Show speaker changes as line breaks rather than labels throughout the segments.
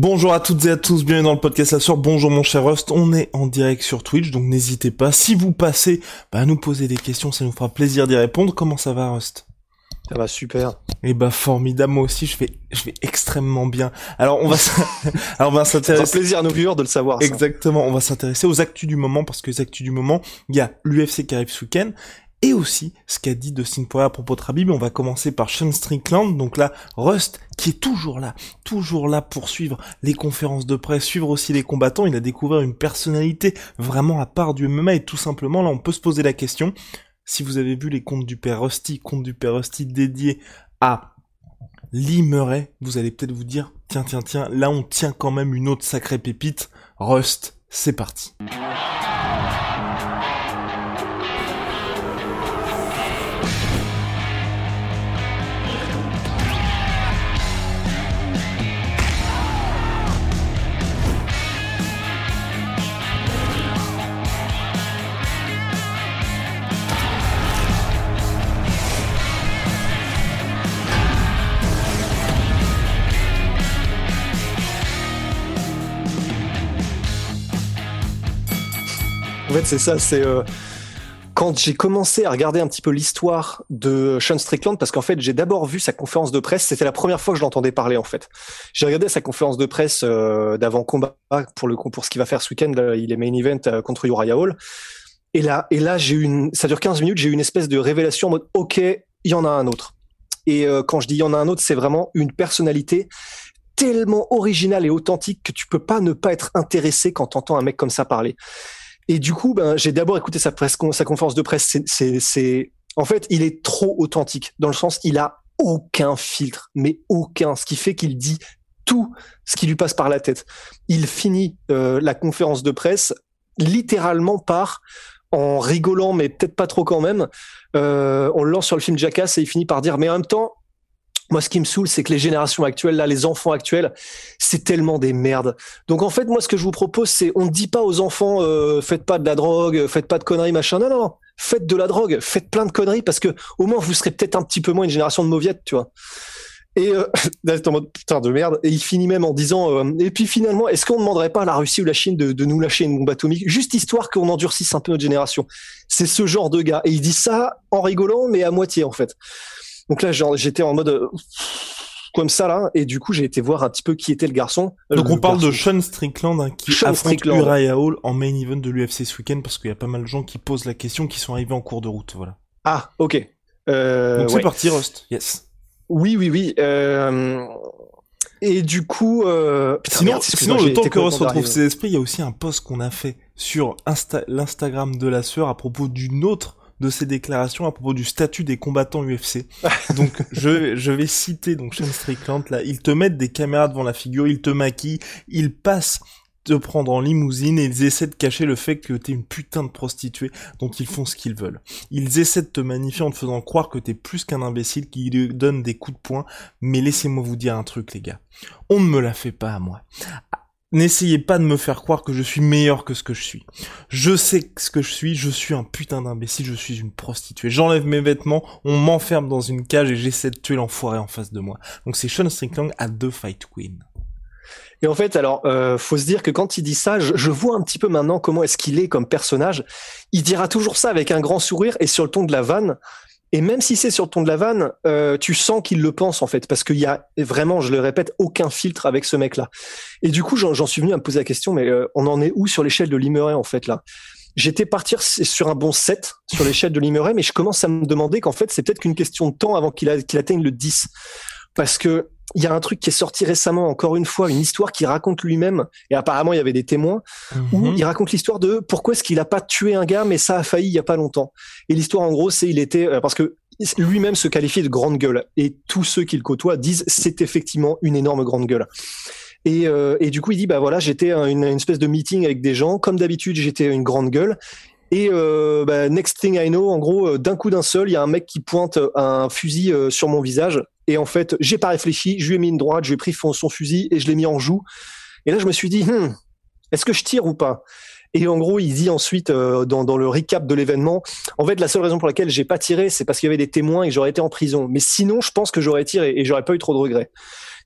Bonjour à toutes et à tous, bienvenue dans le podcast La Soeur. Bonjour mon cher Rust, on est en direct sur Twitch, donc n'hésitez pas, si vous passez, bah, à nous poser des questions, ça nous fera plaisir d'y répondre. Comment ça va Rust
ça va super.
Eh bah formidable, moi aussi je vais je vais extrêmement bien. Alors on va alors on va s'intéresser.
Plaisir à nos viewers de le savoir.
Exactement, on va s'intéresser aux actus du moment parce que les actus du moment, il y a l'UFC qui arrive ce week-end et aussi ce qu'a dit Dustin Poirier à propos de Rabib. On va commencer par Sean Strickland, donc là Rust qui est toujours là, toujours là pour suivre les conférences de presse, suivre aussi les combattants. Il a découvert une personnalité vraiment à part du MMA et tout simplement là on peut se poser la question si vous avez vu les contes du père Rusty, contes du père Rusty dédiés à Limeray, vous allez peut-être vous dire, tiens, tiens, tiens, là on tient quand même une autre sacrée pépite. Rust, c'est parti.
Fait, c'est ça, c'est euh, quand j'ai commencé à regarder un petit peu l'histoire de Sean Strickland, parce qu'en fait, j'ai d'abord vu sa conférence de presse. C'était la première fois que je l'entendais parler, en fait. J'ai regardé sa conférence de presse euh, d'avant combat pour le pour ce qu'il va faire ce week-end. Il est main event euh, contre Uriah Hall. Et là, et là, j'ai une, ça dure 15 minutes. J'ai eu une espèce de révélation en mode, ok, il y en a un autre. Et quand je dis il y en a un autre, c'est vraiment une personnalité tellement originale et authentique que tu peux pas ne pas être intéressé quand t'entends un mec comme ça parler. Et du coup, ben, j'ai d'abord écouté sa, presse, sa conférence de presse. C'est, en fait, il est trop authentique dans le sens, il a aucun filtre, mais aucun, ce qui fait qu'il dit tout ce qui lui passe par la tête. Il finit euh, la conférence de presse littéralement par en rigolant, mais peut-être pas trop quand même. Euh, on le lance sur le film Jackass et il finit par dire, mais en même temps, moi, ce qui me saoule, c'est que les générations actuelles, là, les enfants actuels, c'est tellement des merdes. Donc, en fait, moi, ce que je vous propose, c'est, on ne dit pas aux enfants, euh, faites pas de la drogue, faites pas de conneries, machin. Non, non, faites de la drogue, faites plein de conneries, parce que au moins, vous serez peut-être un petit peu moins une génération de mauviettes, tu vois. Et euh, en mode putain de merde. Et il finit même en disant, euh, et puis finalement, est-ce qu'on ne demanderait pas à la Russie ou la Chine de, de nous lâcher une bombe atomique, juste histoire qu'on endurcisse un peu notre génération. C'est ce genre de gars. Et il dit ça en rigolant, mais à moitié en fait. Donc là, j'étais en mode euh, comme ça là, et du coup, j'ai été voir un petit peu qui était le garçon.
Donc
le
on parle
garçon.
de Sean Strickland hein, qui
Sean
affronte
Strickland.
Uriah Hall en main event de l'UFC ce week-end parce qu'il y a pas mal de gens qui posent la question qui sont arrivés en cours de route, voilà.
Ah, ok. Euh,
Donc c'est
ouais.
parti, Rust. Yes.
Oui, oui, oui. Euh... Et du coup, euh... putain,
Sinon,
merde,
sinon le temps que Rust
complètement
retrouve ses esprits, il y a aussi un post qu'on a fait sur Insta l'Instagram de la sœur à propos d'une autre de ses déclarations à propos du statut des combattants UFC. donc je, je vais citer donc Sean Strickland là, ils te mettent des caméras devant la figure, ils te maquillent, ils passent te prendre en limousine et ils essaient de cacher le fait que t'es une putain de prostituée dont ils font ce qu'ils veulent. Ils essaient de te magnifier en te faisant croire que t'es plus qu'un imbécile qui lui donne des coups de poing, mais laissez-moi vous dire un truc les gars. On ne me la fait pas à moi. N'essayez pas de me faire croire que je suis meilleur que ce que je suis. Je sais ce que je suis, je suis un putain d'imbécile, je suis une prostituée. J'enlève mes vêtements, on m'enferme dans une cage et j'essaie de tuer l'enfoiré en face de moi. Donc c'est Sean Strickland à deux Fight Queen.
Et en fait, alors, euh, faut se dire que quand il dit ça, je, je vois un petit peu maintenant comment est-ce qu'il est comme personnage. Il dira toujours ça avec un grand sourire et sur le ton de la vanne. Et même si c'est sur ton de la vanne, euh, tu sens qu'il le pense en fait, parce qu'il y a vraiment, je le répète, aucun filtre avec ce mec-là. Et du coup, j'en suis venu à me poser la question, mais euh, on en est où sur l'échelle de Limeray en fait là? J'étais partir sur un bon 7 sur l'échelle de Limeray, mais je commence à me demander qu'en fait, c'est peut-être qu'une question de temps avant qu'il atteigne le 10. Parce que il y a un truc qui est sorti récemment, encore une fois, une histoire qui raconte lui-même, et apparemment il y avait des témoins, où
Mhm.
il raconte l'histoire de pourquoi est-ce qu'il a pas tué un gars, mais ça a failli il y a pas longtemps. Et l'histoire en gros, c'est il était euh, parce que lui-même se qualifie de grande gueule. Et tous ceux qui le côtoient disent c'est effectivement une énorme grande gueule. Et, euh, et, du coup, il dit bah voilà, j'étais une, une, espèce de meeting avec des gens. Comme d'habitude, j'étais une grande gueule. Et euh, bah, next thing I know, en gros, euh, d'un coup d'un seul, il y a un mec qui pointe un fusil euh, sur mon visage. Et en fait, j'ai pas réfléchi, je lui ai mis une droite, je lui ai pris son fusil et je l'ai mis en joue. Et là, je me suis dit, hmm, est-ce que je tire ou pas? Et en gros, il dit ensuite euh, dans, le recap de l'événement, en fait, la seule raison pour laquelle j'ai pas tiré, c'est parce qu'il y avait des témoins et j'aurais été en prison. Mais sinon, je pense que j'aurais tiré et j'aurais pas eu trop de regrets.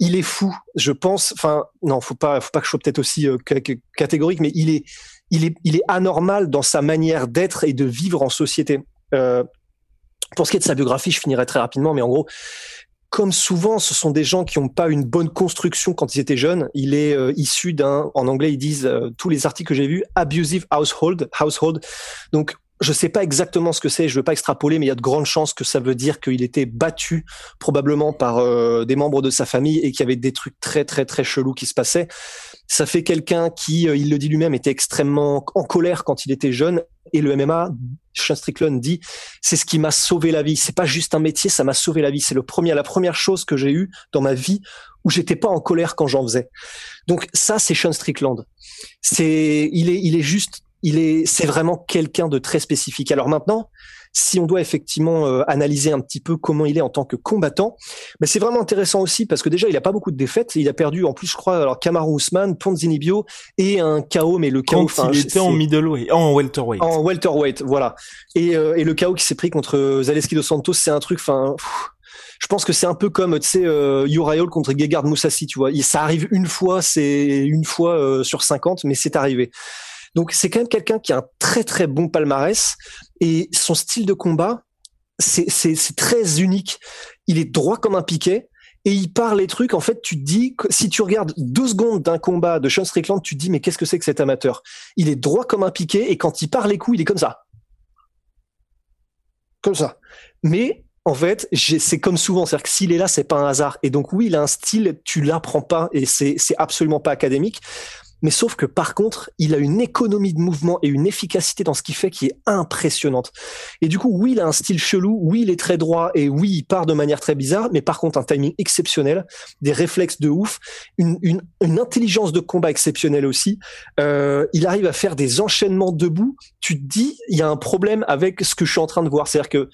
Il est fou, je pense. Enfin, non, faut pas, faut pas que je sois peut-être aussi catégorique, mais il est, il est, il est anormal dans sa manière d'être et de vivre en société. Euh, pour ce qui est de sa biographie, je finirai très rapidement, mais en gros, comme souvent, ce sont des gens qui n'ont pas une bonne construction quand ils étaient jeunes. Il est euh, issu d'un, en anglais, ils disent euh, tous les articles que j'ai vus, abusive household, household. Donc je sais pas exactement ce que c'est, je veux pas extrapoler, mais il y a de grandes chances que ça veut dire qu'il était battu probablement par euh, des membres de sa famille et qu'il y avait des trucs très très très chelous qui se passaient. Ça fait quelqu'un qui, euh, il le dit lui-même, était extrêmement en colère quand il était jeune. Et le MMA, Sean Strickland dit, c'est ce qui m'a sauvé la vie. C'est pas juste un métier, ça m'a sauvé la vie. C'est le premier, la première chose que j'ai eue dans ma vie où j'étais pas en colère quand j'en faisais. Donc ça, c'est Sean Strickland. C'est, il est, il est juste il est, c'est vraiment quelqu'un de très spécifique. Alors maintenant, si on doit effectivement euh, analyser un petit peu comment il est en tant que combattant, mais c'est vraiment intéressant aussi parce que déjà il a pas beaucoup de défaites. Il a perdu en plus, je crois, alors Kamaru Usman, Ponzinibio et un KO, mais le KO.
Quand il était en middleweight, en welterweight.
En welterweight, voilà. Et, euh, et le KO qui s'est pris contre Zaleski dos Santos, c'est un truc, enfin. Je pense que c'est un peu comme tu sais euh, Uriel contre Gegard Moussassi, tu vois. Ça arrive une fois, c'est une fois euh, sur 50, mais c'est arrivé. Donc c'est quand même quelqu'un qui a un très très bon palmarès et son style de combat, c'est très unique. Il est droit comme un piquet et il parle les trucs. En fait, tu te dis si tu regardes deux secondes d'un combat de Sean Strickland, tu te dis mais qu'est-ce que c'est que cet amateur? Il est droit comme un piquet et quand il parle les coups, il est comme ça, comme ça. Mais en fait, c'est comme souvent, c'est-à-dire que s'il est là, c'est pas un hasard. Et donc oui, il a un style, tu l'apprends pas et c'est absolument pas académique. Mais sauf que par contre, il a une économie de mouvement et une efficacité dans ce qu'il fait qui est impressionnante. Et du coup, oui, il a un style chelou, oui, il est très droit et oui, il part de manière très bizarre, mais par contre, un timing exceptionnel, des réflexes de ouf, une, intelligence de combat exceptionnelle aussi. Euh, il arrive à faire des enchaînements debout. Tu te dis, il y a un problème avec ce que je suis en train de voir. C'est-à-dire que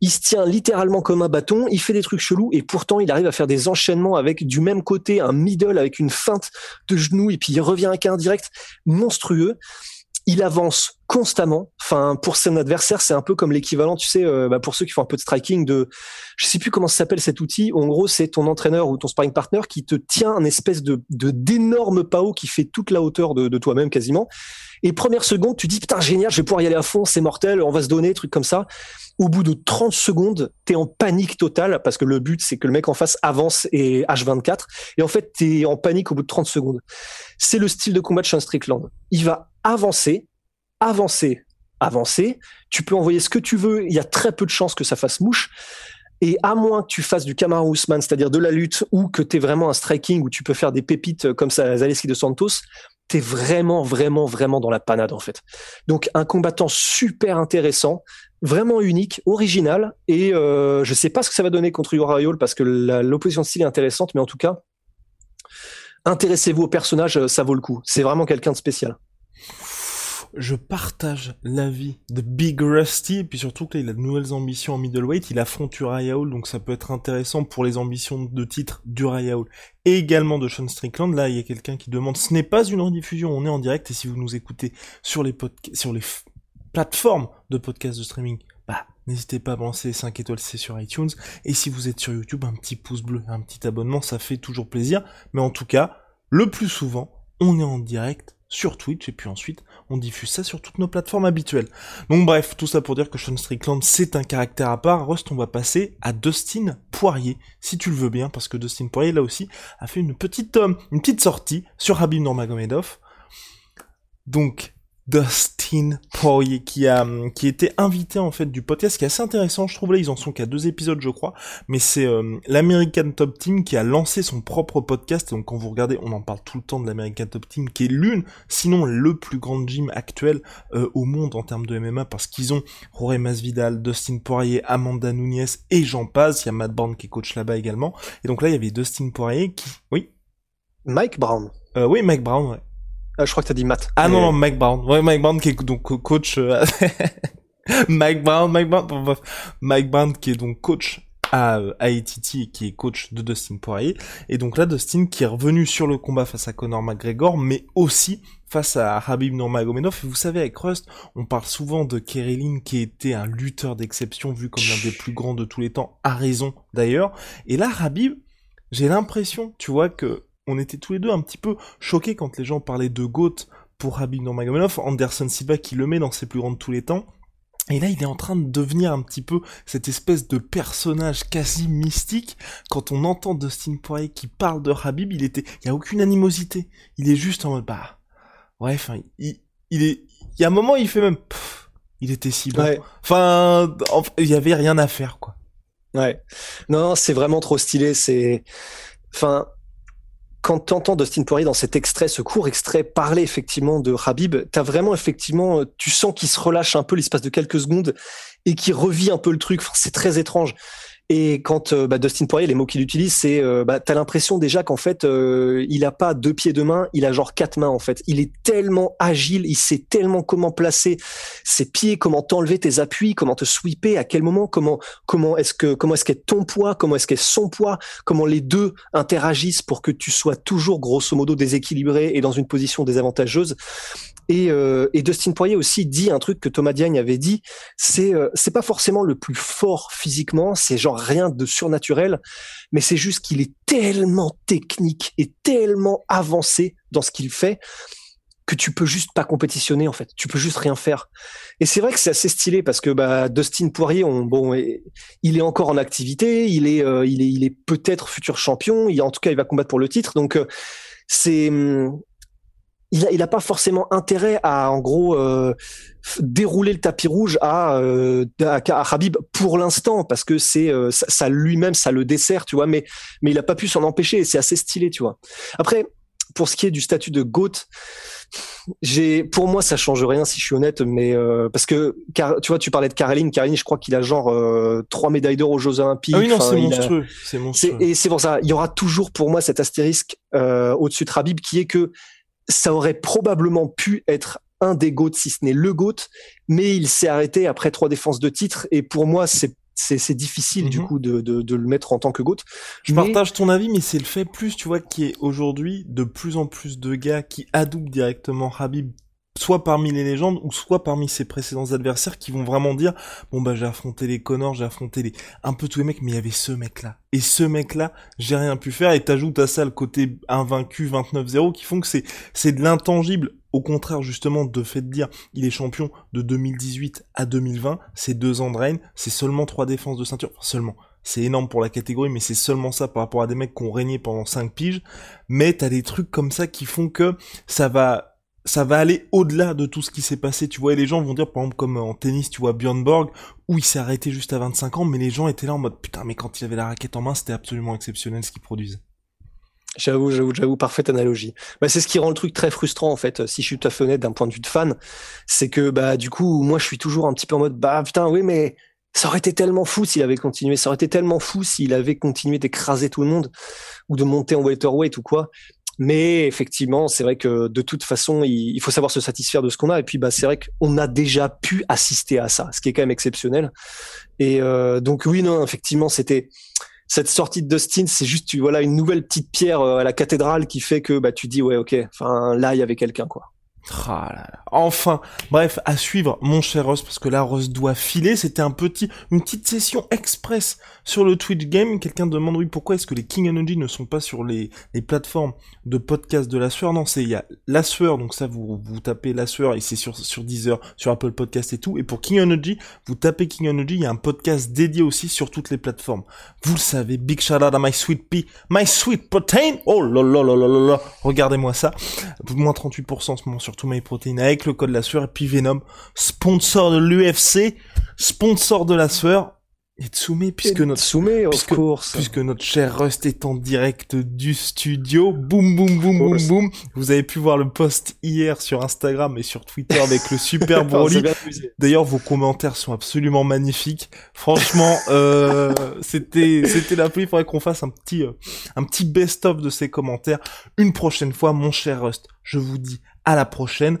il se tient littéralement comme un bâton, il fait des trucs chelous et pourtant il arrive à faire des enchaînements avec du même côté un middle avec une feinte de genou et puis il revient avec un direct monstrueux. Il avance constamment. Enfin, pour son adversaire, c'est un peu comme l'équivalent, tu sais, euh, bah, pour ceux qui font un peu de striking, de, je sais plus comment s'appelle cet outil. En gros, c'est ton entraîneur ou ton sparring partner qui te tient un espèce de d'énorme pao qui fait toute la hauteur de, de toi-même quasiment. Et première seconde, tu dis putain génial, je vais pouvoir y aller à fond, c'est mortel, on va se donner, truc comme ça. Au bout de 30 secondes, t'es en panique totale parce que le but c'est que le mec en face avance et H24. Et en fait, t'es en panique au bout de 30 secondes. C'est le style de combat de Sean Strickland. Il va avancer, avancer, avancer. Tu peux envoyer ce que tu veux. Il y a très peu de chances que ça fasse mouche. Et à moins que tu fasses du Kamaru Usman, c'est-à-dire de la lutte, ou que tu es vraiment un striking où tu peux faire des pépites comme ça, Zaleski de Santos, t'es vraiment, vraiment, vraiment dans la panade en fait. Donc un combattant super intéressant, vraiment unique, original, et euh, je sais pas ce que ça va donner contre Uriol parce que l'opposition de style est intéressante, mais en tout cas, intéressez-vous au personnage, ça vaut le coup. C'est vraiment quelqu'un de spécial
je partage l'avis de Big Rusty, et puis surtout qu'il a de nouvelles ambitions en middleweight, il affronte Uriah Hall, donc ça peut être intéressant pour les ambitions de titre d'Uriah Hall, et également de Sean Strickland. Là, il y a quelqu'un qui demande, ce n'est pas une rediffusion, on est en direct, et si vous nous écoutez sur les sur les plateformes de podcast de streaming, bah, n'hésitez pas à balancer 5 étoiles C sur iTunes, et si vous êtes sur YouTube, un petit pouce bleu, un petit abonnement, ça fait toujours plaisir, mais en tout cas, le plus souvent, on est en direct sur Twitch et puis ensuite on diffuse ça sur toutes nos plateformes habituelles. Donc bref, tout ça pour dire que Sean Strickland c'est un caractère à part. Rust, on va passer à Dustin Poirier, si tu le veux bien, parce que Dustin Poirier là aussi a fait une petite, euh, une petite sortie sur Habib Nurmagomedov. Donc Dustin Poirier qui a qui était invité en fait du podcast qui est assez intéressant je trouve. Là ils en sont qu'à deux épisodes je crois. Mais c'est euh, l'American Top Team qui a lancé son propre podcast. Donc quand vous regardez on en parle tout le temps de l'American Top Team qui est l'une sinon le plus grand gym actuel euh, au monde en termes de MMA parce qu'ils ont Jorge Masvidal, Dustin Poirier, Amanda Nunes et j'en passe il y a Matt Brown qui est coach là-bas également. Et donc là il y avait Dustin Poirier qui oui?
Mike Brown.
Euh, oui Mike Brown ouais
ah, je crois que t'as dit Matt.
Ah non, non, Mike Brown. Ouais, Mike Brown qui est donc coach. Euh, Mike Brown, Mike Brown, Mike Brown qui est donc coach à, et qui est coach de Dustin Poirier. Et donc là, Dustin qui est revenu sur le combat face à Conor McGregor, mais aussi face à Habib Nurmagomedov. Et vous savez, avec Rust, on parle souvent de Kerry qui était un lutteur d'exception vu comme l'un des plus grands de tous les temps, à raison d'ailleurs. Et là, Habib, j'ai l'impression, tu vois, que on était tous les deux un petit peu choqués quand les gens parlaient de GOAT pour Habib Nurmagomedov, Anderson Silva qui le met dans ses plus grands de tous les temps. Et là, il est en train de devenir un petit peu cette espèce de personnage quasi mystique. Quand on entend Dustin Poirier qui parle de Habib, il était, il y a aucune animosité. Il est juste en mode, bah, ouais, enfin, il, il est, il y a un moment, il fait même, il était si bon. Enfin, il y avait rien à faire, quoi.
Ouais. Non, c'est vraiment trop stylé. C'est, enfin, quand t'entends Dustin Poirier dans cet extrait, ce court extrait, parler effectivement de Habib, t'as vraiment effectivement, euh, tu sens qu'il se relâche un peu l'espace de quelques secondes et qu'il revit un peu le truc. Enfin, c'est très étrange. Et quand euh, bah, Dustin Poirier, les mots qu'il utilise, c'est euh, bah, t'as l'impression déjà qu'en fait euh, il a pas deux pieds de main, il a genre quatre mains en fait. Il est tellement agile, il sait tellement comment placer ses pieds, comment t'enlever tes appuis, comment te sweeper, à quel moment, comment comment est-ce que comment est-ce qu'est ton poids, comment est-ce qu'est son poids, comment les deux interagissent pour que tu sois toujours grosso modo déséquilibré et dans une position désavantageuse. Et, euh, et, Dustin Poirier aussi dit un truc que Thomas Diagne avait dit, c'est euh, c'est pas forcément le plus fort physiquement, c'est genre rien de surnaturel, mais c'est juste qu'il est tellement technique et tellement avancé dans ce qu'il fait que tu peux juste pas compétitionner en fait, tu peux juste rien faire. Et c'est vrai que c'est assez stylé parce que bah, Dustin Poirier, on, bon, il est encore en activité, il est euh, il est il est peut-être futur champion, il en tout cas il va combattre pour le titre, donc euh, c'est hum, il a, pas forcément intérêt à en gros euh, dérouler le tapis rouge à, euh, à, Habib pour l'instant parce que c'est euh, ça, lui-même ça le dessert tu vois mais mais il a pas pu s'en empêcher et c'est assez stylé tu vois. Après pour ce qui est du statut de GOAT j'ai pour moi ça change rien si je suis honnête mais euh, parce que car, tu vois tu parlais de Caroline Caroline je crois qu'il a genre trois médailles d'or aux Jeux Olympiques
ah oui non c'est monstrueux c'est monstrueux.
et c'est pour ça il y aura toujours pour moi cet astérisque au-dessus de Habib qui est que ça aurait probablement pu être un des GOAT, si ce n'est le GOAT, mais il s'est arrêté après trois défenses de titre, et pour moi, c'est c'est difficile du mhm. coup de, de, de, le mettre en tant que GOAT.
Je partage ton avis, mais c'est le fait plus, tu vois, qui est aujourd'hui de plus en plus de gars qui adoubent directement Habib soit parmi les légendes ou soit parmi ses précédents adversaires qui vont vraiment dire bon bah j'ai affronté les Connors, j'ai affronté les un peu tous les mecs mais il y avait ce mec là et ce mec là j'ai rien pu faire. Et t'ajoutes à ça le côté invaincu 29-0 qui font que c'est c'est de l'intangible. Au contraire justement de fait de dire il est champion de 2018 à 2020 c'est deux ans de règne c'est seulement trois défenses de ceinture. Seulement. C'est énorme pour la catégorie, mais c'est seulement ça par rapport à des mecs qui ont régné pendant 5 piges. Mais t'as des trucs comme ça qui font que ça va ça va aller au-delà de tout ce qui s'est passé. Tu vois, et les gens vont dire, par exemple, comme en tennis, tu vois, Björn Borg, où il s'est arrêté juste à 25 ans, mais les gens étaient là en mode, putain, mais quand il avait la raquette en main, c'était absolument exceptionnel ce qu'il produisait.
J'avoue, j'avoue, j'avoue, parfaite analogie. Bah, c'est ce qui rend le truc très frustrant, en fait, si je suis tout à fait honnête d'un point de vue de fan. C'est que, bah, du coup, moi, je suis toujours un petit peu en mode, bah, putain, oui, mais ça aurait été tellement fou s'il avait continué. Ça aurait été tellement fou s'il avait continué d'écraser tout le monde ou de monter en welterweight ou quoi. Mais effectivement, c'est vrai que de toute façon, il, faut savoir se satisfaire de ce qu'on a. Et puis, bah, c'est vrai qu'on a déjà pu assister à ça, ce qui est quand même exceptionnel. Et euh, donc, oui, non, effectivement, c'était cette sortie de Dustin, c'est juste, voilà, une nouvelle petite pierre euh, à la cathédrale qui fait que bah, tu dis, ouais, ok, enfin, là, il y avait quelqu'un, quoi.
Enfin, bref, à suivre, mon cher Ross, parce que là, Ross doit filer. C'était un petit, une petite session express sur le Twitch Game. Quelqu'un demande, oui, pourquoi est-ce que les King Energy ne sont pas sur les, les plateformes de podcast de la sueur? Non, c'est, il y a la sueur, donc ça, vous, vous tapez la sueur, et c'est sur, sur Deezer, sur Apple Podcast et tout. Et pour King Energy, vous tapez King Energy, il y a un podcast dédié aussi sur toutes les plateformes. Vous le savez, big shout out à My Sweet Pea, My Sweet Protein. Oh là là là. Regardez-moi ça. Moins 38% en ce moment sur surtout MyProtein avec le code la sueur et puis Venom, sponsor de l'UFC, sponsor de la sueur. Et Tsume, puisque notre
Tsume,
puisque,
course.
puisque notre cher Rust est en direct du studio, boum boum boum boum boum. Vous avez pu voir le post hier sur Instagram et sur Twitter avec le super Broly. D'ailleurs, vos commentaires sont absolument magnifiques. Franchement, euh, c'était c'était la pluie. Il faudrait qu'on fasse un petit euh, un petit best-of de ces commentaires une prochaine fois, mon cher Rust. Je vous dis à la prochaine.